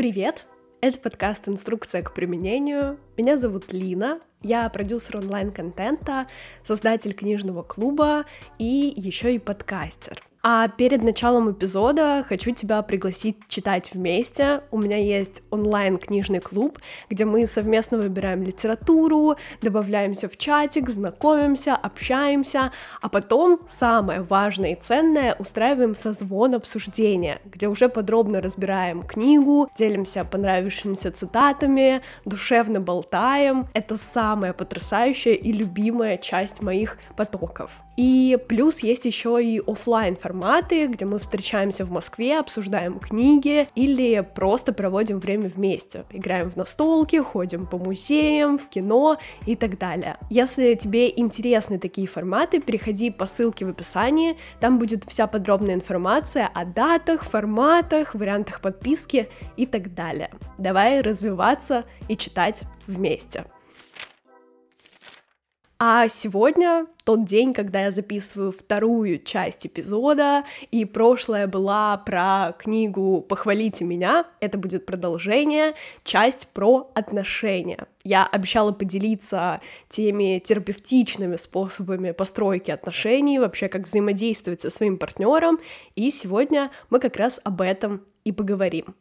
Привет! Это подкаст «Инструкция к применению». Меня зовут Лина, я продюсер онлайн-контента, создатель книжного клуба и еще и подкастер. А перед началом эпизода хочу тебя пригласить читать вместе. У меня есть онлайн-книжный клуб, где мы совместно выбираем литературу, добавляемся в чатик, знакомимся, общаемся, а потом, самое важное и ценное, устраиваем созвон обсуждения, где уже подробно разбираем книгу, делимся понравившимися цитатами, душевно болтаем. Это самая потрясающая и любимая часть моих потоков. И плюс есть еще и офлайн форматы, где мы встречаемся в Москве, обсуждаем книги или просто проводим время вместе. Играем в настолки, ходим по музеям, в кино и так далее. Если тебе интересны такие форматы, переходи по ссылке в описании, там будет вся подробная информация о датах, форматах, вариантах подписки и так далее. Давай развиваться и читать вместе. А сегодня тот день, когда я записываю вторую часть эпизода, и прошлая была про книгу «Похвалите меня», это будет продолжение, часть про отношения. Я обещала поделиться теми терапевтичными способами постройки отношений, вообще как взаимодействовать со своим партнером, и сегодня мы как раз об этом и поговорим.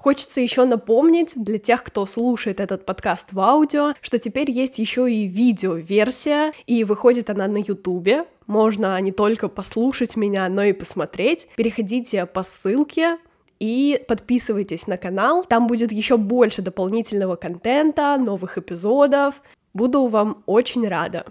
Хочется еще напомнить для тех, кто слушает этот подкаст в аудио, что теперь есть еще и видео-версия, и выходит она на Ютубе. Можно не только послушать меня, но и посмотреть. Переходите по ссылке, и подписывайтесь на канал, там будет еще больше дополнительного контента, новых эпизодов. Буду вам очень рада.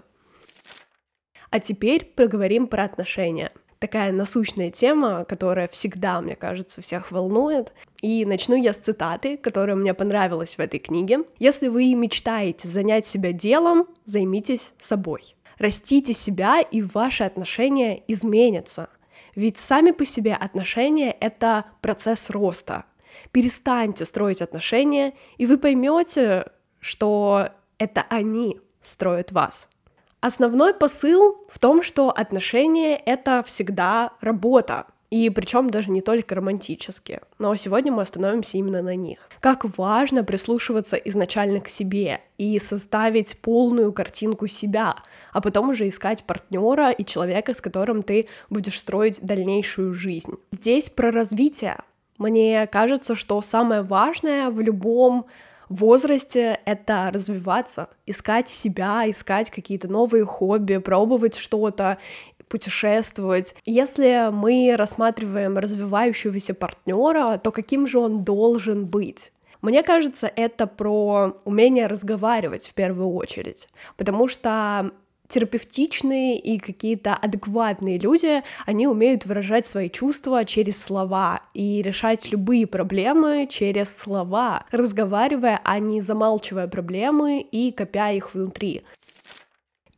А теперь поговорим про отношения такая насущная тема, которая всегда, мне кажется, всех волнует. И начну я с цитаты, которая мне понравилась в этой книге. Если вы мечтаете занять себя делом, займитесь собой. Растите себя, и ваши отношения изменятся. Ведь сами по себе отношения — это процесс роста. Перестаньте строить отношения, и вы поймете, что это они строят вас. Основной посыл в том, что отношения — это всегда работа, и причем даже не только романтические. Но сегодня мы остановимся именно на них. Как важно прислушиваться изначально к себе и составить полную картинку себя, а потом уже искать партнера и человека, с которым ты будешь строить дальнейшую жизнь. Здесь про развитие. Мне кажется, что самое важное в любом возрасте это развиваться, искать себя, искать какие-то новые хобби, пробовать что-то, путешествовать. Если мы рассматриваем развивающегося партнера, то каким же он должен быть? Мне кажется, это про умение разговаривать в первую очередь, потому что терапевтичные и какие-то адекватные люди, они умеют выражать свои чувства через слова и решать любые проблемы через слова, разговаривая, а не замалчивая проблемы и копя их внутри.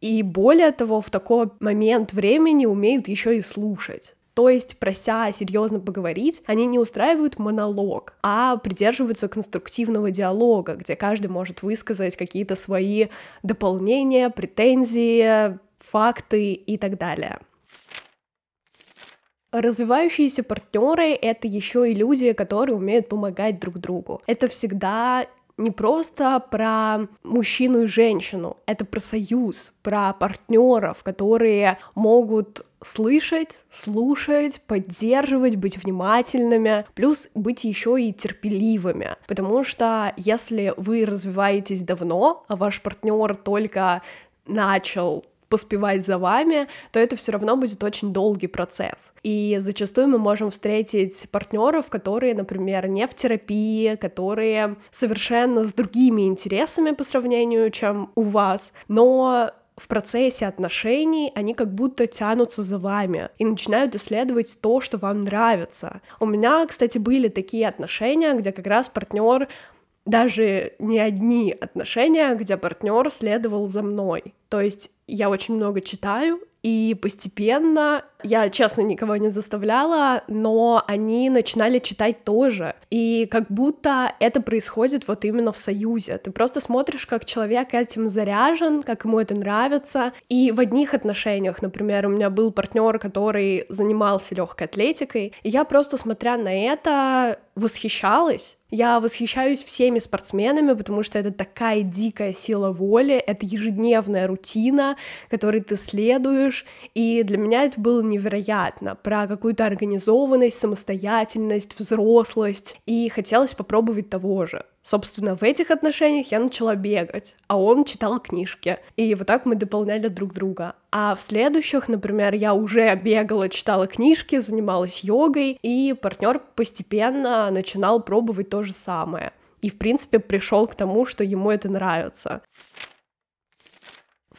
И более того, в такой момент времени умеют еще и слушать. То есть, прося серьезно поговорить, они не устраивают монолог, а придерживаются конструктивного диалога, где каждый может высказать какие-то свои дополнения, претензии, факты и так далее. Развивающиеся партнеры — это еще и люди, которые умеют помогать друг другу. Это всегда не просто про мужчину и женщину, это про союз, про партнеров, которые могут слышать, слушать, поддерживать, быть внимательными, плюс быть еще и терпеливыми, потому что если вы развиваетесь давно, а ваш партнер только начал поспевать за вами, то это все равно будет очень долгий процесс. И зачастую мы можем встретить партнеров, которые, например, не в терапии, которые совершенно с другими интересами по сравнению, чем у вас, но в процессе отношений они как будто тянутся за вами и начинают исследовать то, что вам нравится. У меня, кстати, были такие отношения, где как раз партнер даже не одни отношения, где партнер следовал за мной. То есть я очень много читаю, и постепенно Я, честно, никого не заставляла, но они начинали читать тоже. И как будто это происходит вот именно в союзе. Ты просто смотришь, как человек этим заряжен, как ему это нравится. И в одних отношениях, например, у меня был партнер, который занимался легкой атлетикой, и я просто, смотря на это, восхищалась. Я восхищаюсь всеми спортсменами, потому что это такая дикая сила воли, это ежедневная рутина, которой ты следуешь, и для меня это было невероятно, про какую-то организованность, самостоятельность, взрослость, и хотелось попробовать того же. Собственно, в этих отношениях я начала бегать, а он читал книжки. И вот так мы дополняли друг друга. А в следующих, например, я уже бегала, читала книжки, занималась йогой, и партнер постепенно начинал пробовать то же самое. И, в принципе, пришел к тому, что ему это нравится.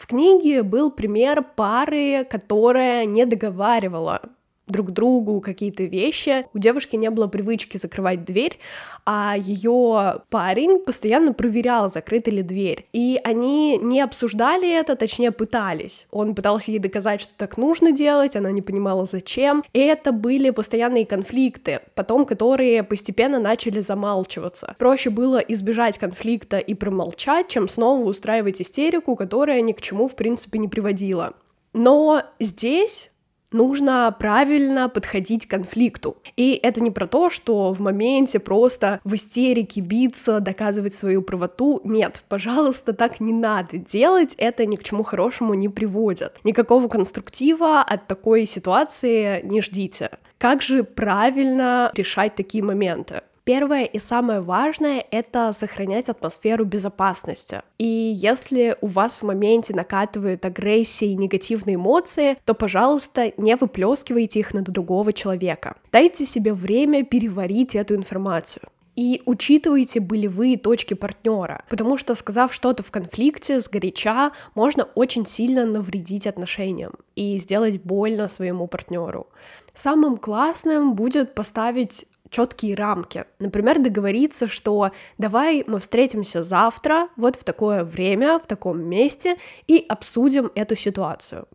В книге был пример пары, которая не договаривала друг другу какие-то вещи. У девушки не было привычки закрывать дверь, а ее парень постоянно проверял, закрыта ли дверь. И они не обсуждали это, точнее пытались. Он пытался ей доказать, что так нужно делать, она не понимала зачем. И это были постоянные конфликты, потом которые постепенно начали замалчиваться. Проще было избежать конфликта и промолчать, чем снова устраивать истерику, которая ни к чему, в принципе, не приводила. Но здесь нужно правильно подходить к конфликту. И это не про то, что в моменте просто в истерике биться, доказывать свою правоту. Нет, пожалуйста, так не надо делать, это ни к чему хорошему не приводит. Никакого конструктива от такой ситуации не ждите. Как же правильно решать такие моменты? Первое и самое важное — это сохранять атмосферу безопасности. И если у вас в моменте накатывают агрессии и негативные эмоции, то, пожалуйста, не выплескивайте их на другого человека. Дайте себе время переварить эту информацию. И учитывайте болевые точки партнера, потому что, сказав что-то в конфликте с горяча, можно очень сильно навредить отношениям и сделать больно своему партнеру. Самым классным будет поставить четкие рамки. Например, договориться, что давай мы встретимся завтра, вот в такое время, в таком месте, и обсудим эту ситуацию.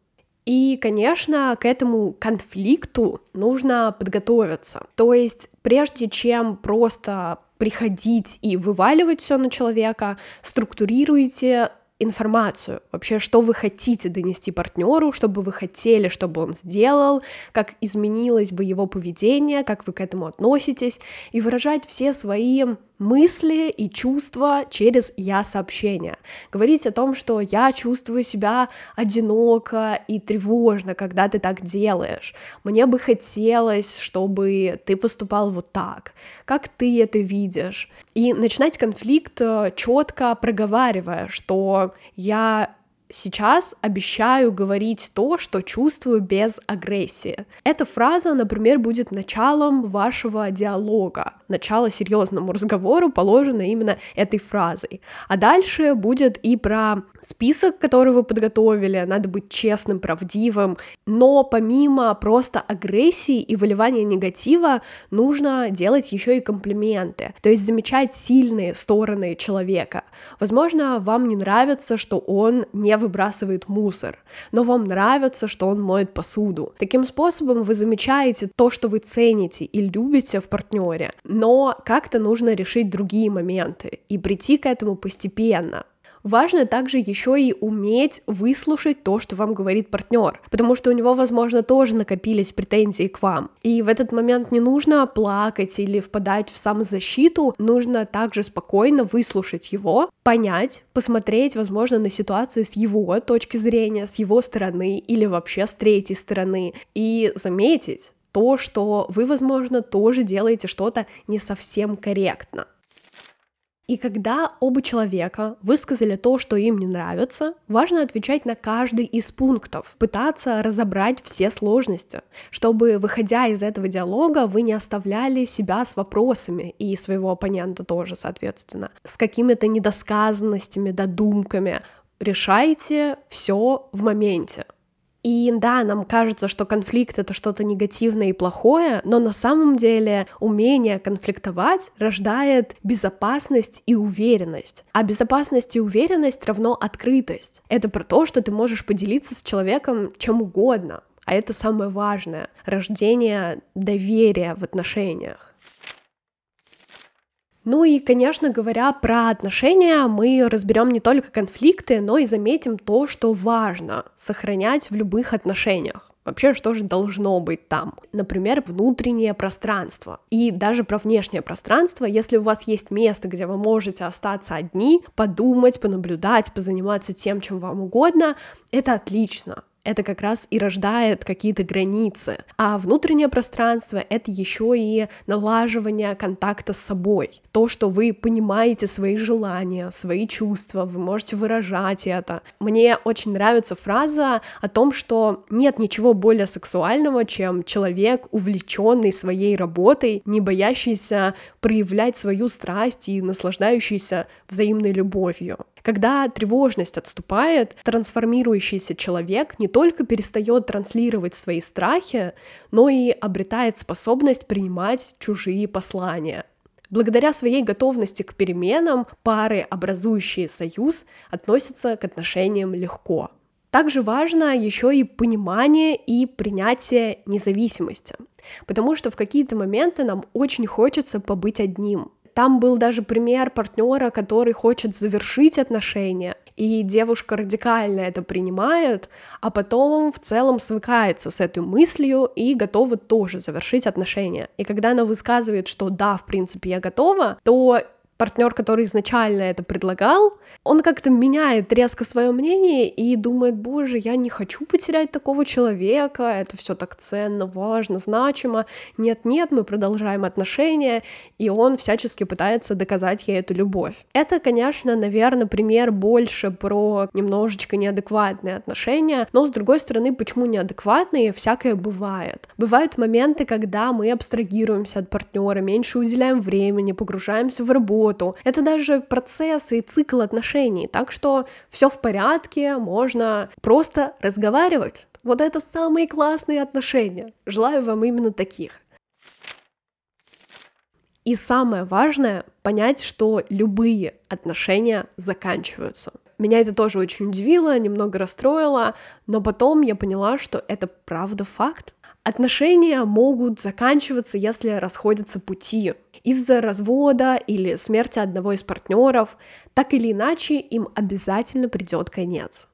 И, конечно, к этому конфликту нужно подготовиться. То есть, прежде чем просто приходить и вываливать все на человека, структурируйте информацию, вообще, что вы хотите донести партнеру, что бы вы хотели, чтобы он сделал, как изменилось бы его поведение, как вы к этому относитесь, и выражать все свои мысли и чувства через я-сообщение. Говорить о том, что я чувствую себя одиноко и тревожно, когда ты так делаешь. Мне бы хотелось, чтобы ты поступал вот так. Как ты это видишь? И начинать конфликт э, четко проговаривая, что я сейчас обещаю говорить то, что чувствую без агрессии. Эта фраза, например, будет началом вашего диалога. Начало серьезному разговору положено именно этой фразой. А дальше будет и про список, который вы подготовили, надо быть честным, правдивым, но помимо просто агрессии и выливания негатива, нужно делать еще и комплименты, то есть замечать сильные стороны человека. Возможно, вам не нравится, что он не выбрасывает мусор, но вам нравится, что он моет посуду. Таким способом вы замечаете то, что вы цените и любите в партнере, но как-то нужно решить другие моменты и прийти к этому постепенно. Важно также еще и уметь выслушать то, что вам говорит партнер, потому что у него, возможно, тоже накопились претензии к вам. И в этот момент не нужно плакать или впадать в самозащиту, нужно также спокойно выслушать его, понять, посмотреть, возможно, на ситуацию с его точки зрения, с его стороны или вообще с третьей стороны и заметить, то, что вы, возможно, тоже делаете что-то не совсем корректно. И когда оба человека высказали то, что им не нравится, важно отвечать на каждый из пунктов, пытаться разобрать все сложности, чтобы, выходя из этого диалога, вы не оставляли себя с вопросами и своего оппонента тоже, соответственно, с какими-то недосказанностями, додумками. Решайте все в моменте. И да, нам кажется, что конфликт это что-то негативное и плохое, но на самом деле умение конфликтовать рождает безопасность и уверенность. А безопасность и уверенность равно открытость. Это про то, что ты можешь поделиться с человеком чем угодно, а это самое важное — рождение доверия в отношениях. Ну и, конечно, говоря про отношения, мы разберем не только конфликты, но и заметим то, что важно сохранять в любых отношениях. Вообще, что же должно быть там? Например, внутреннее пространство. И даже про внешнее пространство, если у вас есть место, где вы можете остаться одни, подумать, понаблюдать, позаниматься тем, чем вам угодно, это отлично это как раз и рождает какие-то границы. А внутреннее пространство — это еще и налаживание контакта с собой. То, что вы понимаете свои желания, свои чувства, вы можете выражать это. Мне очень нравится фраза о том, что нет ничего более сексуального, чем человек, увлеченный своей работой, не боящийся проявлять свою страсть и наслаждающийся взаимной любовью. Когда тревожность отступает, трансформирующийся человек не только перестает транслировать свои страхи, но и обретает способность принимать чужие послания. Благодаря своей готовности к переменам пары, образующие союз, относятся к отношениям легко. Также важно еще и понимание и принятие независимости, потому что в какие-то моменты нам очень хочется побыть одним, там был даже пример партнера, который хочет завершить отношения, и девушка радикально это принимает, а потом в целом свыкается с этой мыслью и готова тоже завершить отношения. И когда она высказывает, что да, в принципе, я готова, то партнер, который изначально это предлагал, он как-то меняет резко свое мнение и думает, боже, я не хочу потерять такого человека, это все так ценно, важно, значимо. Нет-нет, мы продолжаем отношения, и он всячески пытается доказать ей эту любовь. Это, конечно, наверное, пример больше про немножечко неадекватные отношения, но, с другой стороны, почему неадекватные? Всякое бывает. Бывают моменты, когда мы абстрагируемся от партнера, меньше уделяем времени, погружаемся в работу, работу. Это даже процесс и цикл отношений. Так что все в порядке, можно просто разговаривать. Вот это самые классные отношения. Желаю вам именно таких. И самое важное — понять, что любые отношения заканчиваются. Меня это тоже очень удивило, немного расстроило, но потом я поняла, что это правда факт. Отношения могут заканчиваться, если расходятся пути из-за развода или смерти одного из партнеров. Так или иначе, им обязательно придет конец.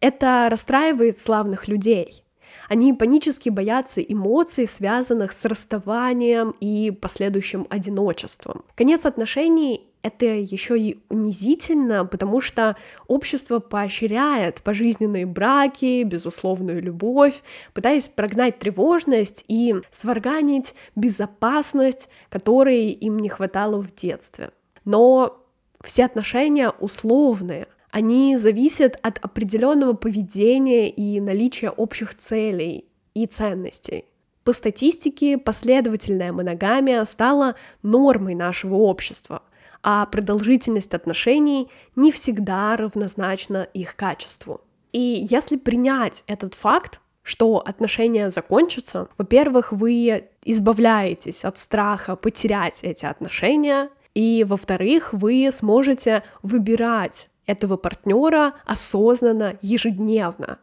Это расстраивает славных людей. Они панически боятся эмоций, связанных с расставанием и последующим одиночеством. Конец отношений это еще и унизительно, потому что общество поощряет пожизненные браки, безусловную любовь, пытаясь прогнать тревожность и сварганить безопасность, которой им не хватало в детстве. Но все отношения условные, они зависят от определенного поведения и наличия общих целей и ценностей. По статистике, последовательная моногамия стала нормой нашего общества — а продолжительность отношений не всегда равнозначна их качеству. И если принять этот факт, что отношения закончатся, во-первых, вы избавляетесь от страха потерять эти отношения, и во-вторых, вы сможете выбирать этого партнера осознанно, ежедневно,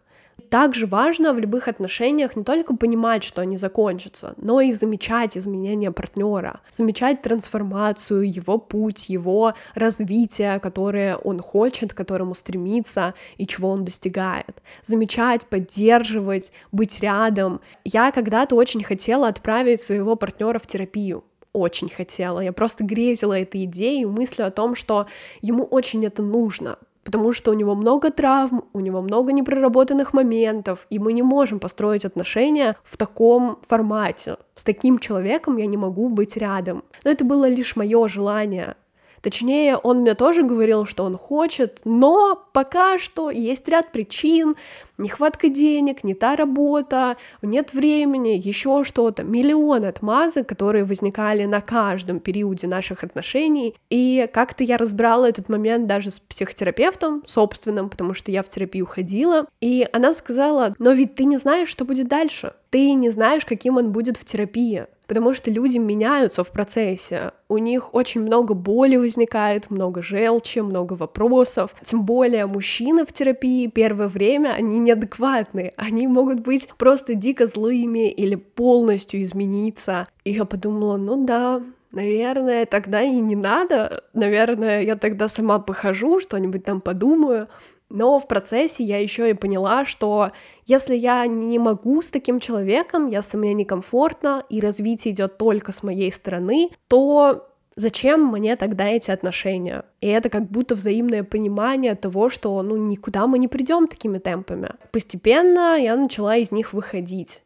также важно в любых отношениях не только понимать, что они закончатся, но и замечать изменения партнера, замечать трансформацию, его путь, его развитие, которое он хочет, к которому стремится и чего он достигает. Замечать, поддерживать, быть рядом. Я когда-то очень хотела отправить своего партнера в терапию, очень хотела. Я просто грезила этой идеей, мыслью о том, что ему очень это нужно, потому что у него много травм, у него много непроработанных моментов, и мы не можем построить отношения в таком формате. С таким человеком я не могу быть рядом. Но это было лишь мое желание. Точнее, он мне тоже говорил, что он хочет, но пока что есть ряд причин, нехватка денег, не та работа, нет времени, еще что-то, миллион отмазок, которые возникали на каждом периоде наших отношений, и как-то я разбирала этот момент даже с психотерапевтом собственным, потому что я в терапию ходила, и она сказала, но ведь ты не знаешь, что будет дальше, ты не знаешь, каким он будет в терапии, потому что люди меняются в процессе. У них очень много боли возникает, много желчи, много вопросов. Тем более мужчины в терапии первое время, они неадекватные. Они могут быть просто дико злыми или полностью измениться. И я подумала, ну да, наверное, тогда и не надо. Наверное, я тогда сама похожу, что-нибудь там подумаю. Но в процессе я еще и поняла, что если я не могу с таким человеком, если мне некомфортно, и развитие идет только с моей стороны, то зачем мне тогда эти отношения? И это как будто взаимное понимание того, что ну никуда мы не придем такими темпами. Постепенно я начала из них выходить.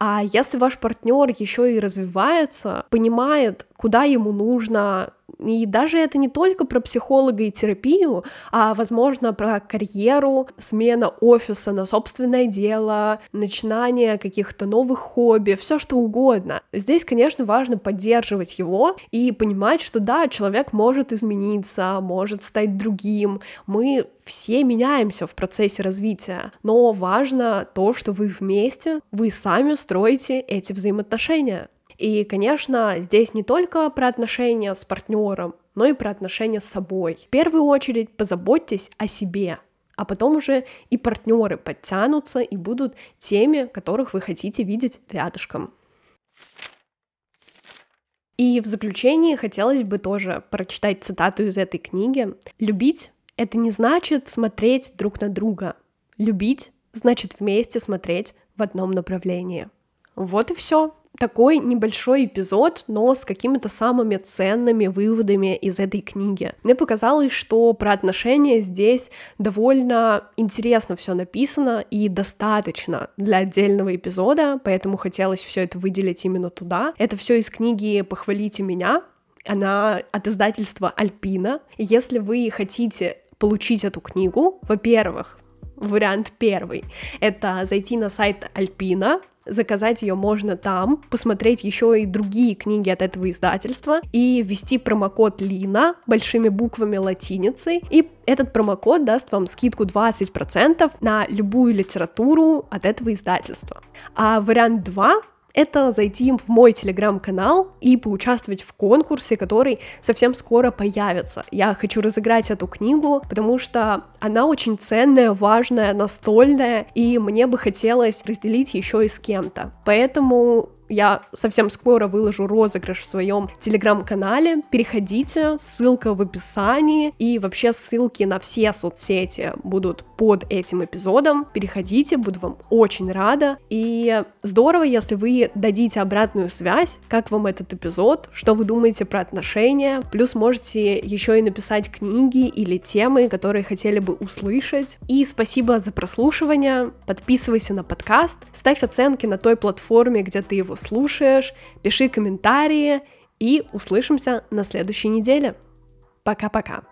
А если ваш партнер еще и развивается, понимает, куда ему нужно, и даже это не только про психолога и терапию, а, возможно, про карьеру, смена офиса на собственное дело, начинание каких-то новых хобби, все что угодно. Здесь, конечно, важно поддерживать его и понимать, что да, человек может измениться, может стать другим. Мы все меняемся в процессе развития, но важно то, что вы вместе, вы сами строите эти взаимоотношения. И, конечно, здесь не только про отношения с партнером, но и про отношения с собой. В первую очередь позаботьтесь о себе, а потом уже и партнеры подтянутся и будут теми, которых вы хотите видеть рядышком. И в заключение хотелось бы тоже прочитать цитату из этой книги. «Любить — это не значит смотреть друг на друга. Любить — значит вместе смотреть в одном направлении». Вот и все такой небольшой эпизод, но с какими-то самыми ценными выводами из этой книги. Мне показалось, что про отношения здесь довольно интересно все написано и достаточно для отдельного эпизода, поэтому хотелось все это выделить именно туда. Это все из книги «Похвалите меня», она от издательства Альпина. Если вы хотите получить эту книгу, во-первых, вариант первый — это зайти на сайт Альпина, Заказать ее можно там, посмотреть еще и другие книги от этого издательства и ввести промокод Лина большими буквами латиницей. И этот промокод даст вам скидку 20% на любую литературу от этого издательства. А вариант 2 это зайти в мой телеграм-канал и поучаствовать в конкурсе, который совсем скоро появится. Я хочу разыграть эту книгу, потому что она очень ценная, важная, настольная, и мне бы хотелось разделить еще и с кем-то. Поэтому я совсем скоро выложу розыгрыш в своем телеграм-канале. Переходите, ссылка в описании, и вообще ссылки на все соцсети будут под этим эпизодом. Переходите, буду вам очень рада. И здорово, если вы дадите обратную связь, как вам этот эпизод, что вы думаете про отношения. Плюс можете еще и написать книги или темы, которые хотели бы услышать. И спасибо за прослушивание. Подписывайся на подкаст, ставь оценки на той платформе, где ты его слушаешь, пиши комментарии и услышимся на следующей неделе. Пока-пока.